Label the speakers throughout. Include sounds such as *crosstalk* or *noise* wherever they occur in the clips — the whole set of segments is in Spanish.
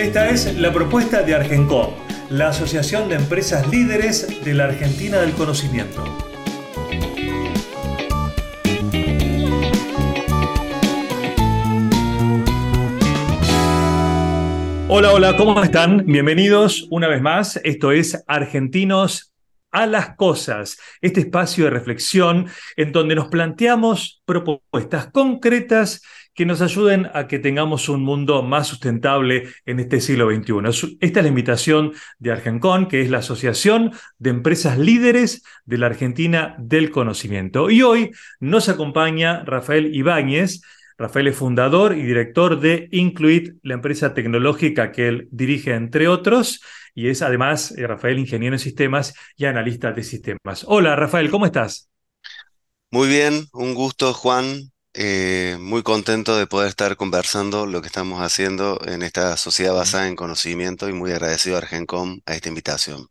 Speaker 1: Esta es la propuesta de Argencom, la Asociación de Empresas Líderes de la Argentina del Conocimiento. Hola, hola, ¿cómo están? Bienvenidos una vez más. Esto es Argentinos a las Cosas, este espacio de reflexión en donde nos planteamos propuestas concretas que nos ayuden a que tengamos un mundo más sustentable en este siglo XXI. Esta es la invitación de Argencon, que es la Asociación de Empresas Líderes de la Argentina del Conocimiento. Y hoy nos acompaña Rafael Ibáñez. Rafael es fundador y director de Incluit, la empresa tecnológica que él dirige, entre otros, y es además, eh, Rafael, ingeniero en sistemas y analista de sistemas. Hola, Rafael, ¿cómo estás?
Speaker 2: Muy bien, un gusto, Juan. Eh, muy contento de poder estar conversando lo que estamos haciendo en esta sociedad basada en conocimiento y muy agradecido a Argencom a esta invitación.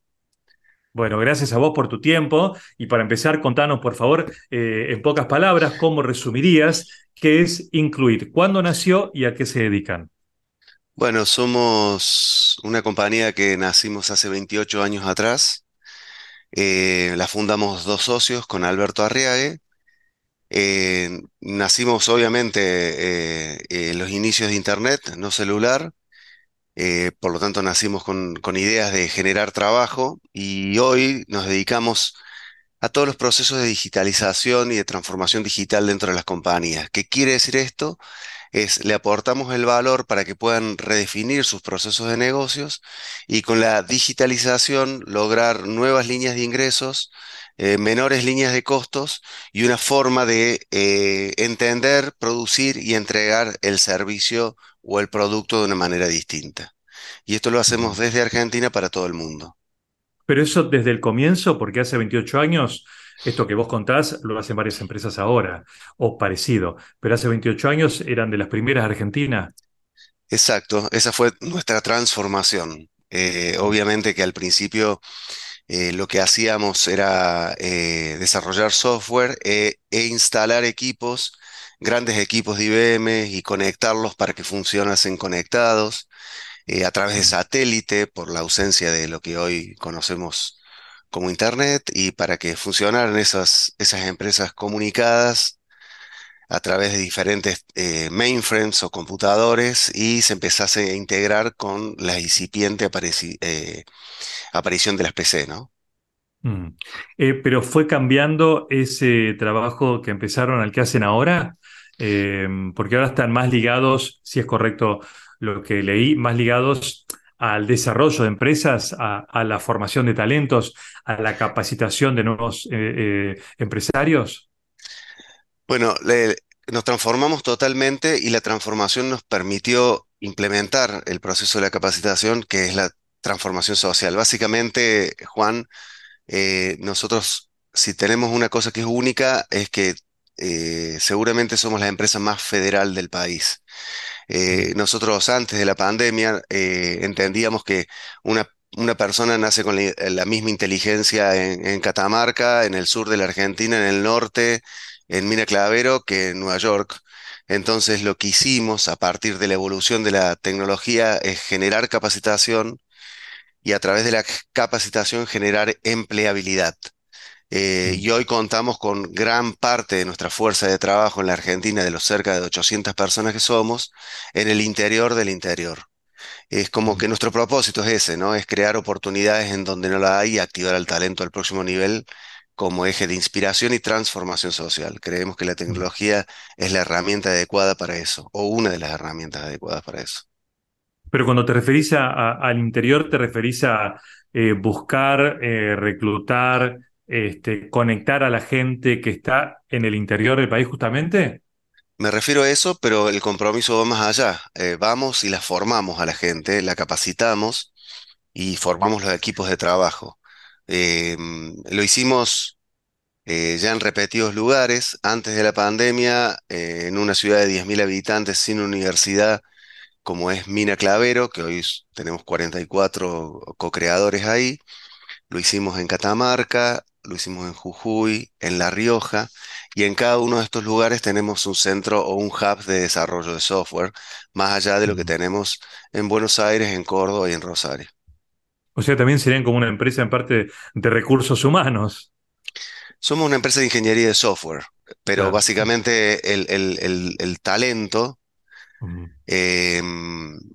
Speaker 1: Bueno, gracias a vos por tu tiempo y para empezar, contanos por favor eh, en pocas palabras cómo resumirías qué es Incluir, cuándo nació y a qué se dedican.
Speaker 2: Bueno, somos una compañía que nacimos hace 28 años atrás. Eh, la fundamos dos socios con Alberto Arriague eh, nacimos obviamente eh, en los inicios de Internet, no celular, eh, por lo tanto nacimos con, con, ideas de generar trabajo y hoy nos dedicamos a todos los procesos de digitalización y de transformación digital dentro de las compañías. ¿Qué quiere decir esto? Es le aportamos el valor para que puedan redefinir sus procesos de negocios y con la digitalización lograr nuevas líneas de ingresos eh, menores líneas de costos y una forma de eh, entender, producir y entregar el servicio o el producto de una manera distinta. Y esto lo hacemos desde Argentina para todo el mundo.
Speaker 1: Pero eso desde el comienzo, porque hace 28 años, esto que vos contás lo hacen varias empresas ahora, o parecido, pero hace 28 años eran de las primeras Argentinas.
Speaker 2: Exacto, esa fue nuestra transformación. Eh, obviamente que al principio eh, lo que hacíamos era eh, desarrollar software e, e, instalar equipos, grandes equipos de IBM y conectarlos para que funcionasen conectados eh, a través de satélite por la ausencia de lo que hoy conocemos como Internet y para que funcionaran esas, esas empresas comunicadas a través de diferentes mainframes o computadores y se empezase a integrar con la incipiente aparición de las PC, ¿no?
Speaker 1: Mm. Eh, pero fue cambiando ese trabajo que empezaron al que hacen ahora, em, porque ahora están más ligados, si es correcto lo que leí, más ligados al desarrollo de empresas, a, la formación de talentos, a la capacitación de nuevos eh, eh, empresarios.
Speaker 2: Bueno, nos transformamos totalmente y la transformación nos permitió implementar el proceso de la capacitación, que es la transformación social. Básicamente, Juan, eh, nosotros, si tenemos una cosa que es única, es que eh, seguramente somos la empresa más federal del país. Eh, nosotros antes de la pandemia entendíamos que una, una, persona nace con la, misma inteligencia en, en, Catamarca, en el sur de la Argentina, en el norte, en Mina Clavero, que en Nueva York. Entonces lo que hicimos a partir de la evolución de la tecnología es generar capacitación y a través de la capacitación generar empleabilidad. Eh, mm. y hoy contamos con gran parte de nuestra fuerza de trabajo en la Argentina, de los cerca de 800 personas que somos, en el interior del interior. Es como que mm. nuestro propósito es ese, ¿no? Es crear oportunidades en donde no la hay y activar el talento al próximo nivel como eje de inspiración y transformación social. Creemos que la tecnología es la herramienta adecuada para eso, o una de las herramientas adecuadas para eso.
Speaker 1: Pero cuando te referís al interior, ¿te referís a eh, buscar, eh, reclutar, este, conectar a la gente que está en el interior del país justamente?
Speaker 2: Me refiero a eso, pero el compromiso va más allá. Eh, vamos y la formamos a la gente, la capacitamos y formamos los equipos de trabajo. Eh, lo hicimos eh, ya en repetidos lugares, antes de la pandemia, eh, en una ciudad de 10.000 habitantes sin universidad, como es Mina Clavero, que hoy tenemos 44 co-creadores ahí. Lo hicimos en Catamarca, lo hicimos en Jujuy, en La Rioja, y en cada uno de estos lugares tenemos un centro o un hub de desarrollo de software, más allá de lo que tenemos en Buenos Aires, en Córdoba y en Rosario.
Speaker 1: O sea, también serían como una empresa en parte de recursos humanos.
Speaker 2: Somos una empresa de ingeniería de software, pero
Speaker 1: Claro.
Speaker 2: básicamente el, el- el- el talento, eh,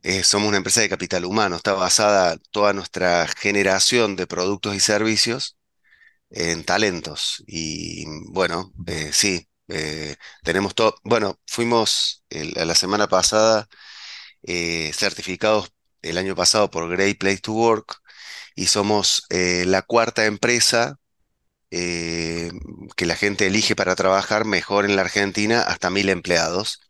Speaker 2: eh, somos una empresa de capital humano, está basada toda nuestra generación de productos y servicios en talentos. Y bueno, eh, sí, tenemos todo, bueno, fuimos la semana pasada certificados el año pasado por Great Place to Work y somos eh, la cuarta empresa eh, que la gente elige para trabajar mejor en la Argentina hasta mil empleados.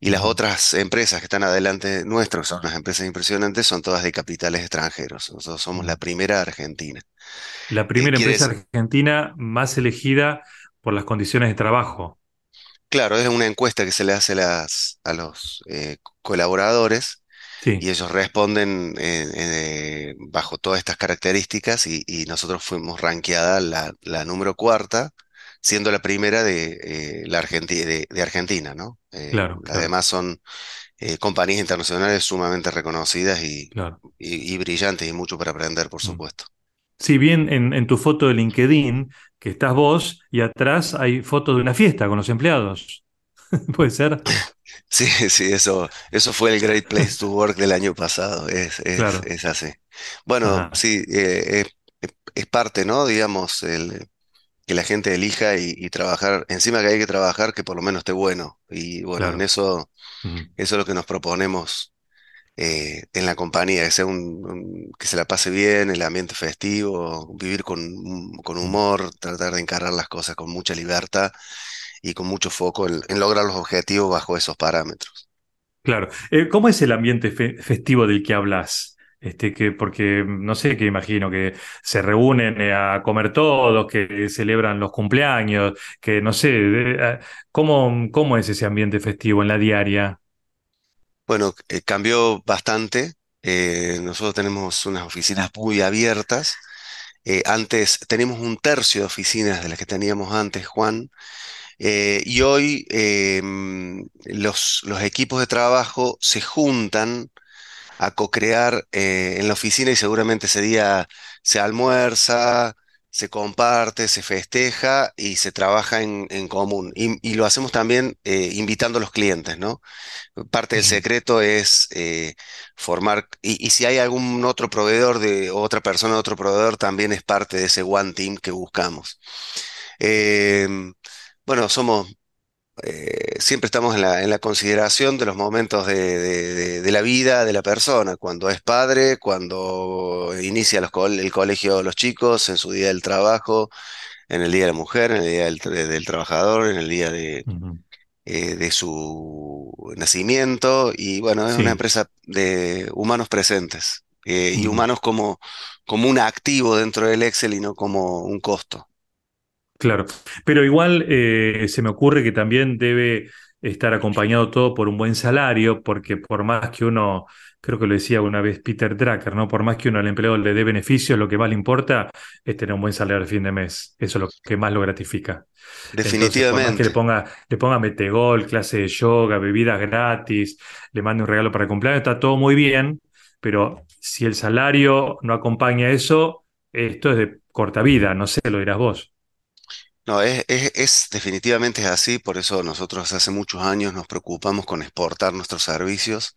Speaker 2: Y las otras empresas que están adelante nuestro, que son unas empresas impresionantes, son todas de capitales extranjeros. Nosotros somos la primera Argentina.
Speaker 1: La
Speaker 2: Eh,
Speaker 1: primera empresa
Speaker 2: decir-
Speaker 1: argentina más elegida por las condiciones de trabajo.
Speaker 2: claro, es una encuesta que se le hace a, las- a los eh, colaboradores y ellos responden eh, eh, bajo todas estas características y, y nosotros fuimos rankeada la, la número cuarta, siendo la primera de, eh, la Argenti- de, de Argentina, ¿no?
Speaker 1: Claro,
Speaker 2: las
Speaker 1: claro,
Speaker 2: demás son compañías internacionales sumamente reconocidas y,
Speaker 1: claro.
Speaker 2: y- y brillantes y mucho para aprender, por
Speaker 1: Mm.
Speaker 2: supuesto.
Speaker 1: Si bien en, en tu foto de LinkedIn, que estás vos y atrás hay fotos de una fiesta con los empleados. *laughs* ¿Puede ser?
Speaker 2: Sí, *laughs* sí, eso, eso fue el Great Place *laughs* to Work del año pasado, es, es,
Speaker 1: Claro.
Speaker 2: es así. Bueno,
Speaker 1: Ajá,
Speaker 2: sí, eh, es, parte, ¿no? Digamos, el, que la gente elija y, y trabajar, encima que hay que trabajar, que por lo menos esté bueno. Y bueno, en
Speaker 1: claro.
Speaker 2: eso,
Speaker 1: Mm,
Speaker 2: eso es lo que nos proponemos eh, en la compañía, que sea un, un- que se la pase bien, el ambiente festivo, vivir con, hum- con
Speaker 1: mm.
Speaker 2: humor, tratar de encarar las cosas con mucha libertad y con mucho foco en, en lograr los objetivos bajo esos parámetros.
Speaker 1: Claro. Eh, ¿cómo es el ambiente fe- festivo del que hablas? Este, que, porque no sé qué imagino, que se reúnen eh, a comer todos, que celebran los cumpleaños, que no sé, de- ¿cómo, cómo es ese ambiente festivo en la diaria?
Speaker 2: Bueno, eh, cambió bastante. eh, nosotros tenemos unas oficinas muy abiertas. Eh, antes teníamos un tercio de oficinas de las que teníamos antes, Juan. Eh, y hoy eh, mm, los, los equipos de trabajo se juntan a co-crear eh, en la oficina y seguramente ese día se almuerza, se comparte, se festeja y se trabaja en, en común. Y, y lo hacemos también eh, invitando a los clientes, ¿no? Parte del secreto es eh, formar, y, y si hay algún otro proveedor de otra persona otro proveedor, también es parte de ese one team que buscamos. Em, bueno, somos eh, siempre estamos en la, en la consideración de los momentos de, de- de- de la vida de la persona, cuando es padre, cuando inicia los el colegio de los chicos, en su día del trabajo, en el día de la mujer, en el día del, tra- del trabajador, en el día de, eh, de su nacimiento. Y bueno, es una empresa de humanos presentes eh, y humanos como, como un activo dentro del Excel y no como un costo.
Speaker 1: Claro, pero igual eh, se me ocurre que también debe estar acompañado todo por un buen salario, porque por más que uno, creo que lo decía una vez Peter Drucker, ¿no? Por más que uno al empleado le dé beneficios, lo que más le importa es tener un buen salario al fin de mes. Eso es lo que más lo gratifica. Entonces, por más que le
Speaker 2: Definitivamente.
Speaker 1: ponga, le ponga metegol, clase de yoga, bebidas gratis, le mande un regalo para el cumpleaños, está todo muy bien, pero si el salario no acompaña eso, esto es de corta vida, no sé, lo dirás vos.
Speaker 2: No, es, es, definitivamente es así, por eso nosotros hace muchos años nos preocupamos con exportar nuestros servicios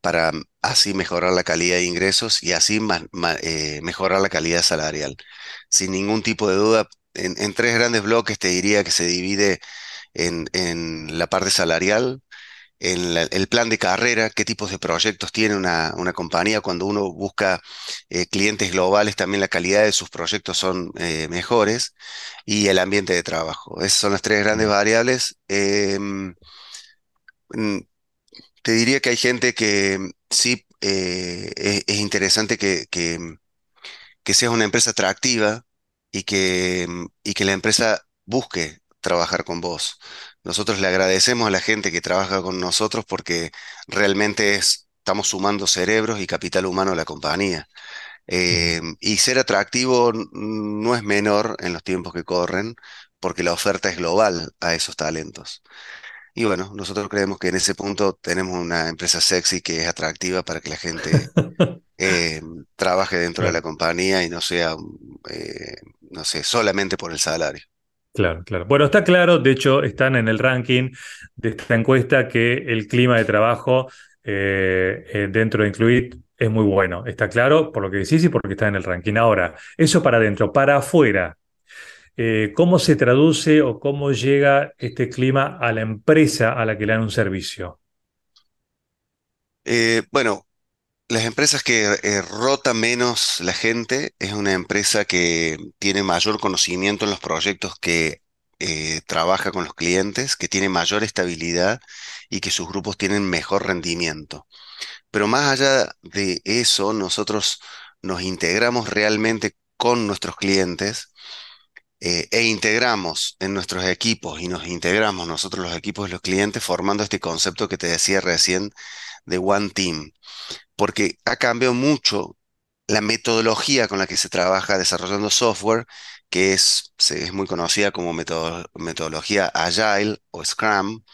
Speaker 2: para mm, así mejorar la calidad de ingresos y así eh, mejorar la calidad salarial. Sin ningún tipo de duda, en, en tres grandes bloques te diría que se divide en, en la parte salarial, en la- el plan de carrera, qué tipos de proyectos tiene una, una compañía. Cuando uno busca eh, clientes globales, también la calidad de sus proyectos son eh, mejores y el ambiente de trabajo. Esas son las tres grandes variables. Em, te diría que hay gente que mm, sí eh, es, es interesante que, que, mm, que seas una empresa atractiva y que, mm, y que la empresa busque trabajar con vos. Nosotros le agradecemos a la gente que trabaja con nosotros porque realmente es, estamos sumando cerebros y capital humano a la compañía. Eh, y ser atractivo no es menor en los tiempos que corren, porque la oferta es global a esos talentos. Y bueno, nosotros creemos que en ese punto tenemos una empresa sexy que es atractiva para que la gente eh, trabaje dentro de la compañía y no sea, eh, no sé, solamente por el salario.
Speaker 1: Claro, claro. Bueno, está claro, de hecho, están en el ranking de esta encuesta que el clima de trabajo eh, eh, dentro de Incluit es muy bueno. Está claro por lo que decís y porque está en el ranking. Ahora, eso para adentro, para afuera. eh, ¿cómo se traduce o cómo llega este clima a la empresa a la que le dan un servicio?
Speaker 2: Bueno, las empresas que eh, rota menos la gente es una empresa que tiene mayor conocimiento en los proyectos que eh, trabaja con los clientes, que tiene mayor estabilidad y que sus grupos tienen mejor rendimiento. Pero más allá de eso, nosotros nos integramos realmente con nuestros clientes eh, e integramos en nuestros equipos y nos integramos nosotros los equipos de los clientes formando este concepto que te decía recién de One Team, porque ha cambiado mucho la metodología con la que se trabaja desarrollando software, que es, muy conocida como metodo- metodología Agile o Scrum,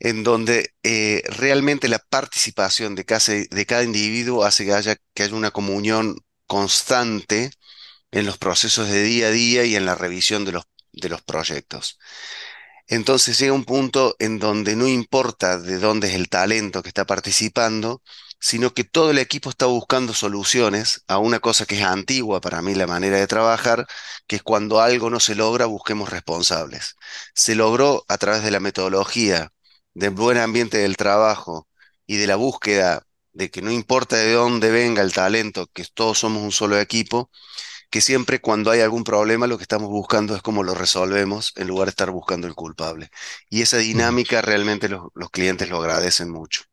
Speaker 2: en donde eh, realmente la participación de cada, individuo hace que haya, que haya una comunión constante en los procesos de día a día y en la revisión de los proyectos. Entonces llega un punto en donde no importa de dónde es el talento que está participando, sino que todo el equipo está buscando soluciones a una cosa que es antigua para mí, la manera de trabajar, que es cuando algo no se logra, busquemos responsables. Se logró a través de la metodología, del buen ambiente del trabajo y de la búsqueda de que no importa de dónde venga el talento, que todos somos un solo equipo, que siempre cuando hay algún problema lo que estamos buscando es cómo lo resolvemos en lugar de estar buscando el culpable. Y esa
Speaker 1: Mm.
Speaker 2: dinámica realmente los, los clientes lo agradecen mucho.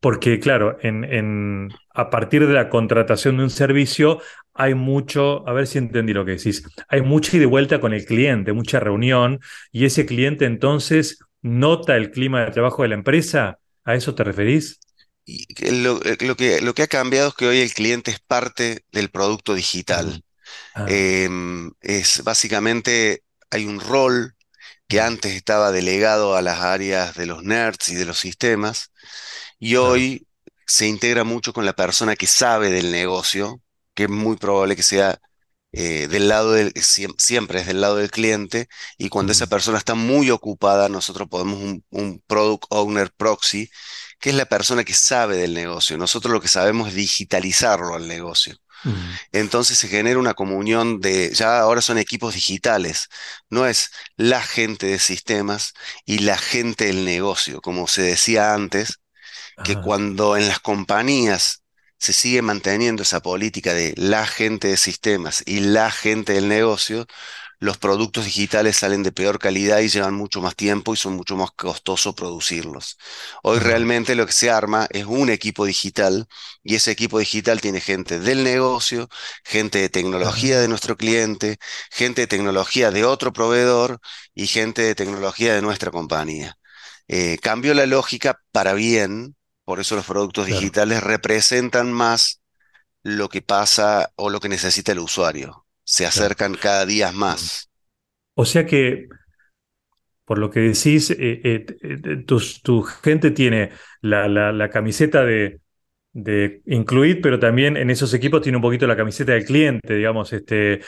Speaker 1: Porque, claro, en, en- a partir de la contratación de un servicio hay mucho, a ver si entendí lo que decís, hay mucha ida y vuelta con el cliente, mucha reunión, y ese cliente entonces nota el clima de trabajo de la empresa. ¿A eso te referís?
Speaker 2: Y que lo, eh, lo que, lo que ha cambiado es que hoy el cliente es parte del producto digital.
Speaker 1: Ah,
Speaker 2: Em, es básicamente, hay un rol que antes estaba delegado a las áreas de los nerds y de los sistemas, y hoy se integra mucho con la persona que sabe del negocio, que es muy probable que sea eh, del lado del, siem- siempre es del lado del cliente, y cuando esa persona está muy ocupada, nosotros podemos un, un product owner proxy, que es la persona que sabe del negocio. Nosotros lo que sabemos es digitalizarlo al negocio. Entonces se genera una comunión de, ya ahora son equipos digitales, no es la gente de sistemas y la gente del negocio, como se decía antes, que cuando en las compañías se sigue manteniendo esa política de la gente de sistemas y la gente del negocio, los productos digitales salen de peor calidad y llevan mucho más tiempo y son mucho más costoso producirlos. Hoy realmente lo que se arma es un equipo digital y ese equipo digital tiene gente del negocio, gente de tecnología de nuestro cliente, gente de tecnología de otro proveedor y gente de tecnología de nuestra compañía. Eh, cambió la lógica para bien, por eso los productos
Speaker 1: claro,
Speaker 2: digitales representan más lo que pasa o lo que necesita el usuario. Se
Speaker 1: claro.
Speaker 2: acercan cada día
Speaker 1: Mm.
Speaker 2: más.
Speaker 1: O sea que Por lo que decís, eh, eh, eh, tus- tu, gente tiene la, la- la camiseta de, de Incluit, pero también en esos equipos tiene un poquito la camiseta del cliente, digamos, este,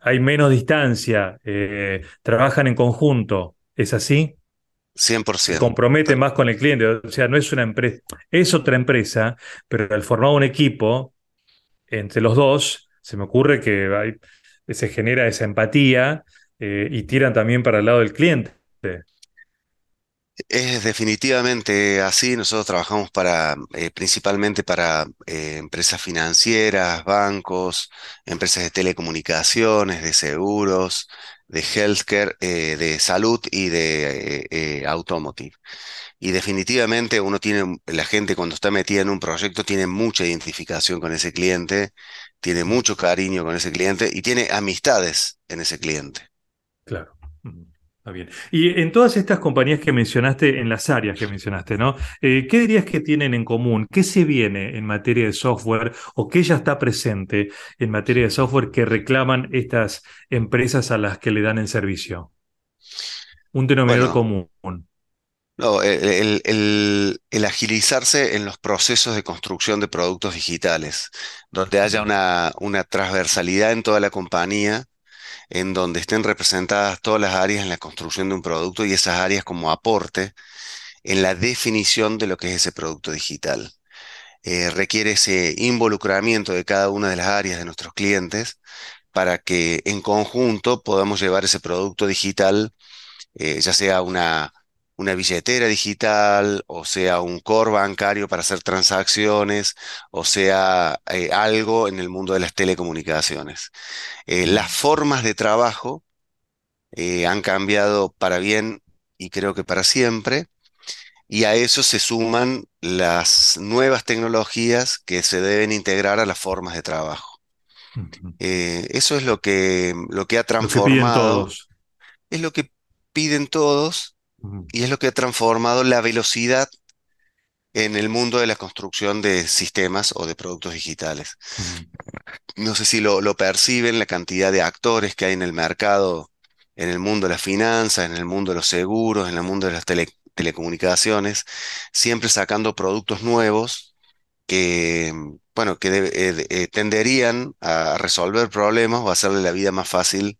Speaker 1: hay menos distancia, eh, trabajan en conjunto, ¿es así? Se
Speaker 2: 100%.
Speaker 1: comprometen más con el cliente, o sea, no es una empresa, es otra empresa, pero al formar un equipo entre los dos, se me ocurre que hay- se genera esa empatía eh, y tiran también para el lado del cliente.
Speaker 2: Es definitivamente así. Nosotros trabajamos para, eh, principalmente para eh, empresas financieras, bancos, empresas de telecomunicaciones, de seguros, de healthcare, eh, de salud y de automotive. Y definitivamente uno tiene, la gente cuando está metida en un proyecto tiene mucha identificación con ese cliente, tiene mucho cariño con ese cliente y tiene amistades en ese cliente.
Speaker 1: Claro. Está bien. Y en todas estas compañías que mencionaste, en las áreas que mencionaste, ¿no? Eh, ¿qué dirías que tienen en común? ¿Qué se viene en materia de software o qué ya está presente en materia de software que reclaman estas empresas a las que le dan el servicio? Un denominador
Speaker 2: Bueno,
Speaker 1: común.
Speaker 2: no, el, el- el- el agilizarse en los procesos de construcción de productos digitales, donde haya una, una transversalidad en toda la compañía, en donde estén representadas todas las áreas en la construcción de un producto y esas áreas como aporte en la definición de lo que es ese producto digital. Eh, requiere ese involucramiento de cada una de las áreas de nuestros clientes para que en conjunto podamos llevar ese producto digital eh, ya sea una, una billetera digital, o sea un core bancario para hacer transacciones, o sea eh, algo en el mundo de las telecomunicaciones. Eh, las formas de trabajo eh, han cambiado para bien y creo que para siempre. Y a eso se suman las nuevas tecnologías que se deben integrar a las formas de trabajo. eso es lo que, lo que ha
Speaker 1: Lo que piden
Speaker 2: transformado,
Speaker 1: todos.
Speaker 2: es lo que piden todos Y es lo que ha transformado la velocidad en el mundo de la construcción de sistemas o de productos digitales. No sé si lo, lo perciben, la cantidad de actores que hay en el mercado, en el mundo de las finanzas, en el mundo de los seguros, en el mundo de las tele- telecomunicaciones, siempre sacando productos nuevos que, bueno, que eh, de- eh, tenderían a resolver problemas o hacerle la vida más fácil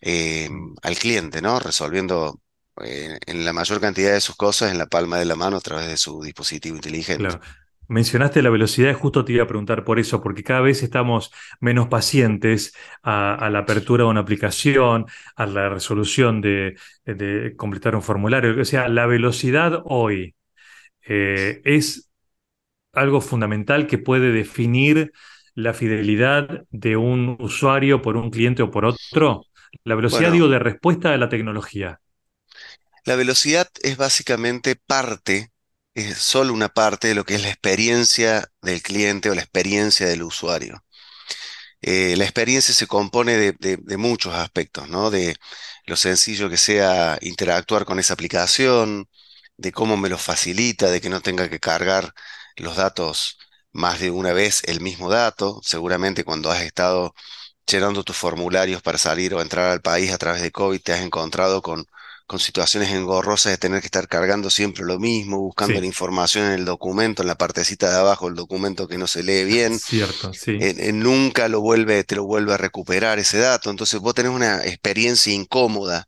Speaker 2: eh, al cliente, ¿no? Resolviendo eh, en la mayor cantidad de sus cosas en la palma de la mano a través de su dispositivo inteligente.
Speaker 1: Claro. Mencionaste la velocidad justo te iba a preguntar por eso, porque cada vez estamos menos pacientes a, a la apertura de una aplicación, a la resolución de, de completar un formulario. O sea, la velocidad hoy eh, es algo fundamental que puede definir la fidelidad de un usuario por un cliente o por otro. La velocidad,
Speaker 2: Bueno,
Speaker 1: digo, de respuesta a la tecnología.
Speaker 2: La velocidad es básicamente parte, es solo una parte de lo que es la experiencia del cliente o la experiencia del usuario. Eh, la experiencia se compone de, de- muchos aspectos, ¿no? De lo sencillo que sea interactuar con esa aplicación, de cómo me lo facilita, de que no tenga que cargar los datos más de una vez el mismo dato. Seguramente cuando has estado llenando tus formularios para salir o entrar al país a través de COVID, te has encontrado con, con situaciones engorrosas de tener que estar cargando siempre lo mismo, buscando la información en el documento, en la partecita de abajo, el documento que no se lee bien
Speaker 1: cierto, sí.
Speaker 2: eh, eh, nunca lo vuelve, te lo vuelve a recuperar ese dato. Entonces vos tenés una experiencia incómoda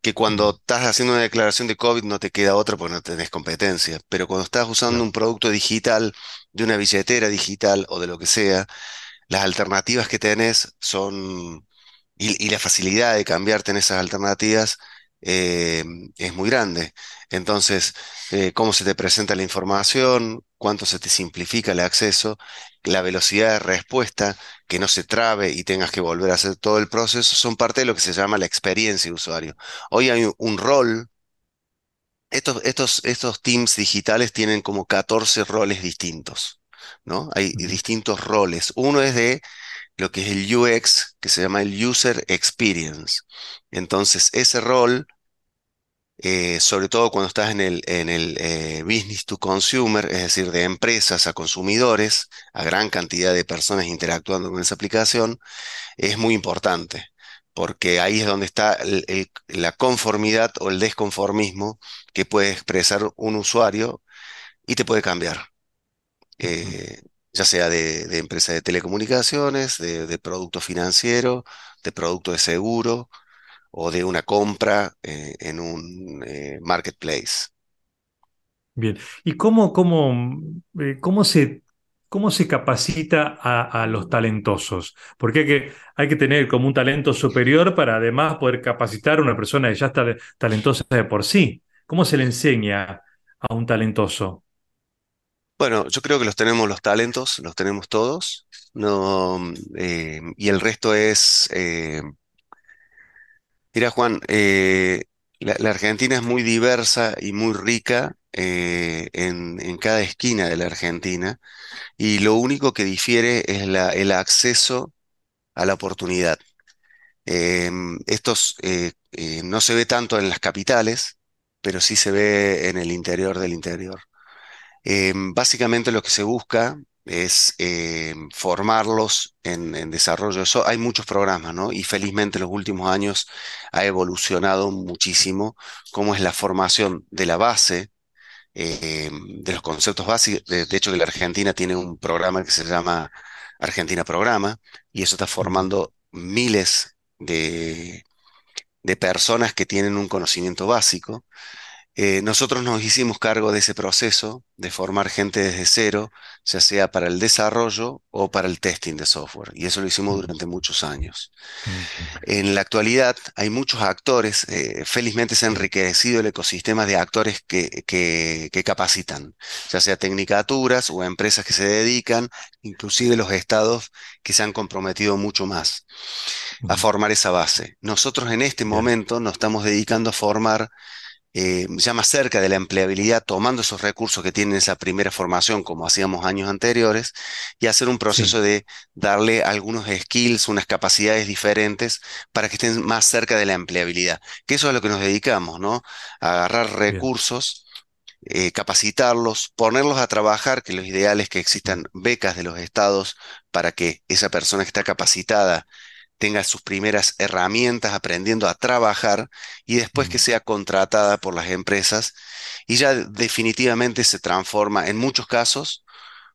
Speaker 2: que cuando estás haciendo una declaración de COVID no te queda otra porque no tenés competencia. Pero cuando estás usando un producto digital, de una billetera digital o de lo que sea, las alternativas que tenés son, y, y la facilidad de cambiarte en esas alternativas eh, es muy grande. Entonces, eh, cómo se te presenta la información, cuánto se te simplifica el acceso, la velocidad de respuesta, que no se trabe y tengas que volver a hacer todo el proceso, son parte de lo que se llama la experiencia de usuario. Hoy hay un rol. Estos, estos, estos teams digitales tienen como 14 roles distintos, ¿no? Hay distintos roles. Uno es de lo que es el UX, que se llama el User Experience. Entonces, ese rol, eh, sobre todo cuando estás en el, en el eh, business to consumer, es decir, de empresas a consumidores, a gran cantidad de personas interactuando con esa aplicación, es muy importante, porque ahí es donde está el- el- la conformidad o el desconformismo que puede expresar un usuario y te puede cambiar. Ya sea de, de empresa de telecomunicaciones, de, de producto financiero, de producto de seguro o de una compra eh, en un eh, marketplace.
Speaker 1: Bien. ¿Y cómo, cómo, eh, cómo se, cómo se capacita a, a los talentosos? Porque hay que, hay que tener como un talento superior para además poder capacitar a una persona que ya está talentosa de por sí. ¿Cómo se le enseña a un talentoso?
Speaker 2: Bueno, yo creo que los tenemos los talentos, los tenemos todos, no, eh, y el resto es, eh, mira Juan, eh, la, Argentina es muy diversa y muy rica en, cada esquina de la Argentina, y lo único que difiere es la- el acceso a la oportunidad. Em, estos no se ve tanto en las capitales, pero sí se ve en el interior del interior. Em, básicamente lo que se busca es em, formarlos en, desarrollo. Eso, hay muchos programas, ¿no? Y felizmente en los últimos años ha evolucionado muchísimo cómo es la formación de la base, em, de los conceptos básicos. De, hecho, que la Argentina tiene un programa que se llama Argentina Programa, y eso está formando miles de personas que tienen un conocimiento básico. Eh, nosotros nos hicimos cargo de ese proceso de formar gente desde cero, ya sea para el desarrollo o para el testing de software, y eso lo hicimos
Speaker 1: mm,
Speaker 2: durante muchos años. En la actualidad hay muchos actores, eh, felizmente se ha enriquecido el ecosistema de actores que, que, que capacitan, ya sea tecnicaturas o empresas que se dedican, inclusive los estados que se han comprometido mucho más a formar esa base. Nosotros en este momento nos estamos dedicando a formar eh, ya más cerca de la empleabilidad, tomando esos recursos que tienen esa primera formación, como hacíamos años anteriores, y hacer un
Speaker 1: sí,
Speaker 2: proceso de darle algunos skills, unas capacidades diferentes para que estén más cerca de la empleabilidad. Que eso es a lo que nos dedicamos, ¿no? A agarrar recursos. eh, capacitarlos, ponerlos a trabajar, que lo ideal es que existan becas de los estados para que esa persona que está capacitada tenga sus primeras herramientas aprendiendo a trabajar y después que sea contratada por las empresas y ya definitivamente se transforma en muchos casos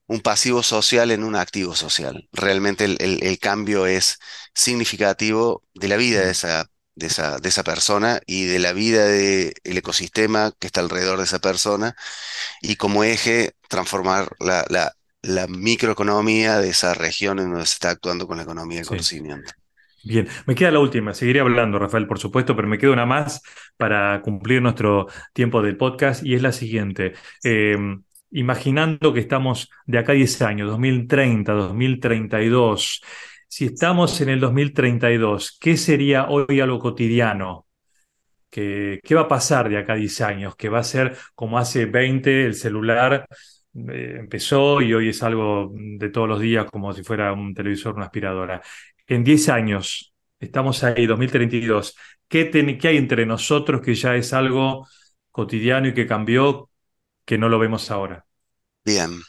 Speaker 2: un pasivo social en un activo social. Realmente el, el- el cambio es significativo de la vida de esa, de esa, de esa persona y de la vida del ecosistema que está alrededor de esa persona y como eje transformar la, la la microeconomía de esa región en donde se está actuando con la economía del
Speaker 1: Sí.
Speaker 2: conocimiento.
Speaker 1: Bien, me queda la última, seguiré hablando, Rafael, por supuesto, pero me queda una más para cumplir nuestro tiempo del podcast y es la siguiente. Eh, imaginando que estamos de acá a 10 años, 2030, 2032, si estamos en el 2032, ¿qué sería hoy algo cotidiano? ¿Qué, qué va a pasar de acá a 10 años? ¿Que va a ser como hace 20 el celular eh, empezó y hoy es algo de todos los días como si fuera un televisor, una aspiradora? En 10 años, estamos ahí, 2032, ¿qué, ten- qué hay entre nosotros que ya es algo cotidiano y que cambió que no lo vemos ahora?
Speaker 2: Bien,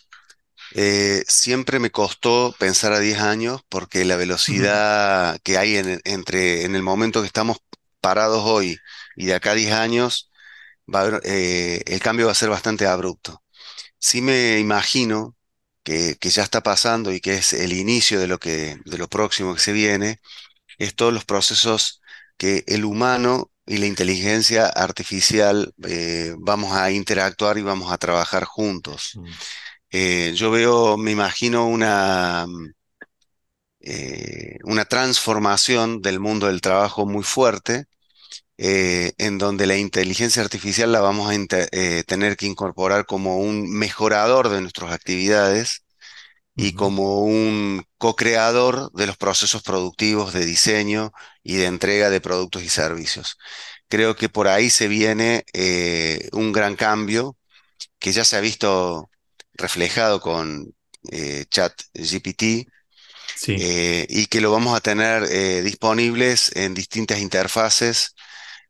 Speaker 2: eh, siempre me costó pensar a 10 años porque la velocidad que hay en, entre en el momento que estamos parados hoy y de acá a 10 años, va eh, el cambio va a ser bastante abrupto. Sí me imagino que, que ya está pasando y que es el inicio de lo que, de lo próximo que se viene, es todos los procesos que el humano y la inteligencia artificial eh, vamos a interactuar y vamos a trabajar juntos.
Speaker 1: Mm,
Speaker 2: Eh, yo veo, me imagino una, mm, eh, una transformación del mundo del trabajo muy fuerte, eh, en donde la inteligencia artificial la vamos a eh, tener que incorporar como un mejorador de nuestras actividades y como un co-creador de los procesos productivos de diseño y de entrega de productos y servicios. Creo que por ahí se viene eh, un gran cambio que ya se ha visto reflejado con ChatGPT
Speaker 1: Sí,
Speaker 2: eh, y que lo vamos a tener eh, disponibles en distintas interfaces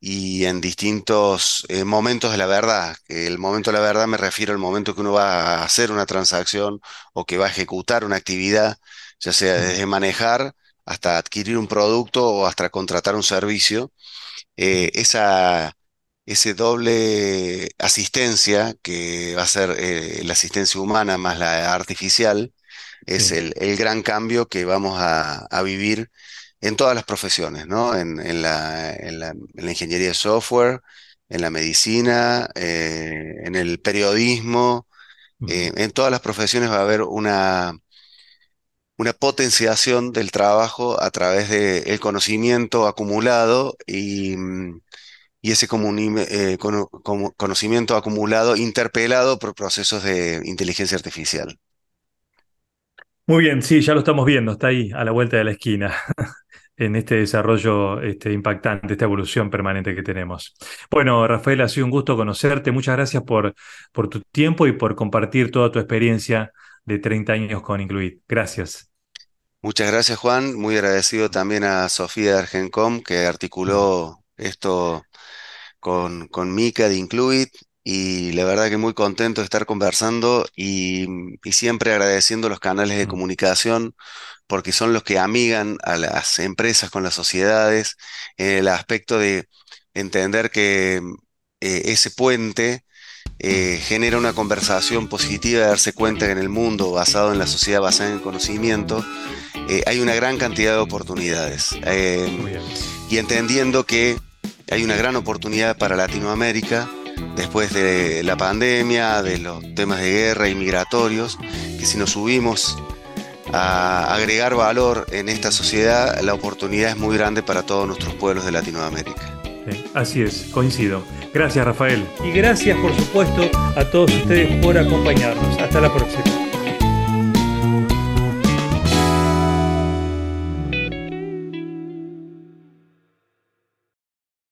Speaker 2: y en distintos eh, momentos de la verdad. El momento de la verdad me refiero al momento que uno va a hacer una transacción o que va a ejecutar una actividad, ya sea desde manejar hasta adquirir un producto o hasta contratar un servicio. Eh, esa ese doble asistencia que va a ser eh, la asistencia humana más la artificial, es
Speaker 1: sí,
Speaker 2: el, el gran cambio que vamos a, a vivir en todas las profesiones, ¿no? En, en la, en la- en la ingeniería de software, en la medicina, eh, en el periodismo, eh, en todas las profesiones va a haber una, una potenciación del trabajo a través del conocimiento acumulado y, y ese eh, conocimiento acumulado interpelado por procesos de inteligencia artificial.
Speaker 1: Muy bien, sí, ya lo estamos viendo, está ahí, a la vuelta de la esquina, *laughs* en este desarrollo este, impactante, esta evolución permanente que tenemos. Bueno, Rafael, ha sido un gusto conocerte. Muchas gracias por, por tu tiempo y por compartir toda tu experiencia de 30 años con Incluid. Gracias.
Speaker 2: Muchas gracias, Juan. Muy agradecido también a Sofía Argencom, que articuló esto con, con Mika de Incluid y la verdad que muy contento de estar conversando y, siempre agradeciendo los canales de comunicación porque son los que amigan a las empresas con las sociedades en el aspecto de entender que eh, ese puente eh, genera una conversación positiva de darse cuenta que en el mundo basado en la sociedad basada en el conocimiento eh, hay una gran cantidad de oportunidades y entendiendo que hay una gran oportunidad para Latinoamérica después de la pandemia, de los temas de guerra y migratorios, que si nos subimos a agregar valor en esta sociedad, la oportunidad es muy grande para todos nuestros pueblos de Latinoamérica.
Speaker 1: así es, coincido. Gracias Rafael. Y gracias por supuesto a todos ustedes por acompañarnos. Hasta la próxima.